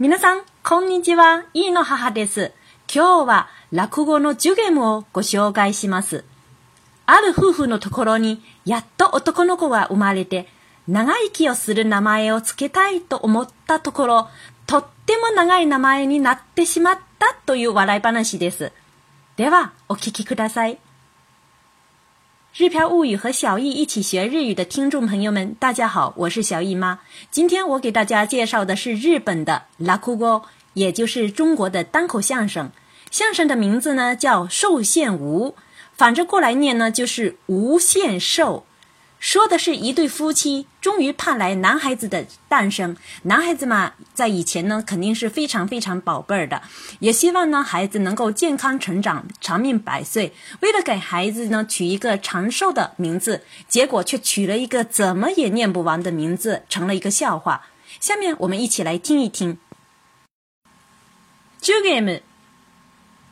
皆さん、こんにちは。いいの母です。今日は落語のジュゲムをご紹介します。ある夫婦のところに、やっと男の子が生まれて、長生きをする名前を付けたいと思ったところ、とっても長い名前になってしまったという笑い話です。では、お聞きください。日漂物语和小易一起学日语的听众朋友们，大家好，我是小易妈。今天我给大家介绍的是日本的拉库歌，也就是中国的单口相声。相声的名字呢叫寿限无，反着过来念呢就是无限寿。说的是一对夫妻终于盼来男孩子的诞生。男孩子嘛，在以前呢，肯定是非常非常宝贝儿的，也希望呢孩子能够健康成长，长命百岁。为了给孩子呢取一个长寿的名字，结果却取了一个怎么也念不完的名字，成了一个笑话。下面我们一起来听一听。Game。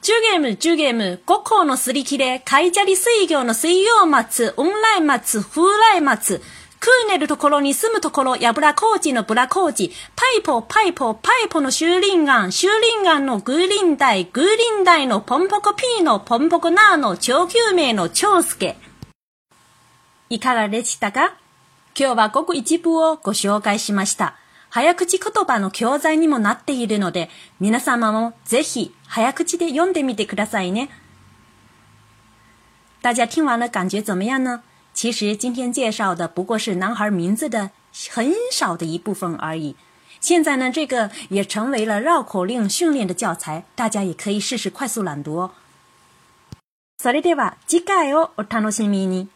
10ゲーム、10ゲーム、5校のすり切れ、カイジャリ水魚の水曜松、オンライ松、風来松、クーネルところに住むところ、やぶら工事のブラ工事、パイポ、パイポ、パイポの修林岩、修林岩のグーリンダイ、グーリンダイのポンポコピーのポンポコナーの超救命の超助。いかがでしたか？今日はごく一部をご紹介しました。早口言葉の教材にもなっているので、皆様もぜひ早口で読んでみてくださいね。大家听完了感觉怎么样呢？其实今天介绍的不过是男孩名字的很少的一部分而已。现在呢，这个也成为了绕口令训练的教材，大家也可以试试快速朗读哦。それでは次回をお楽しみに。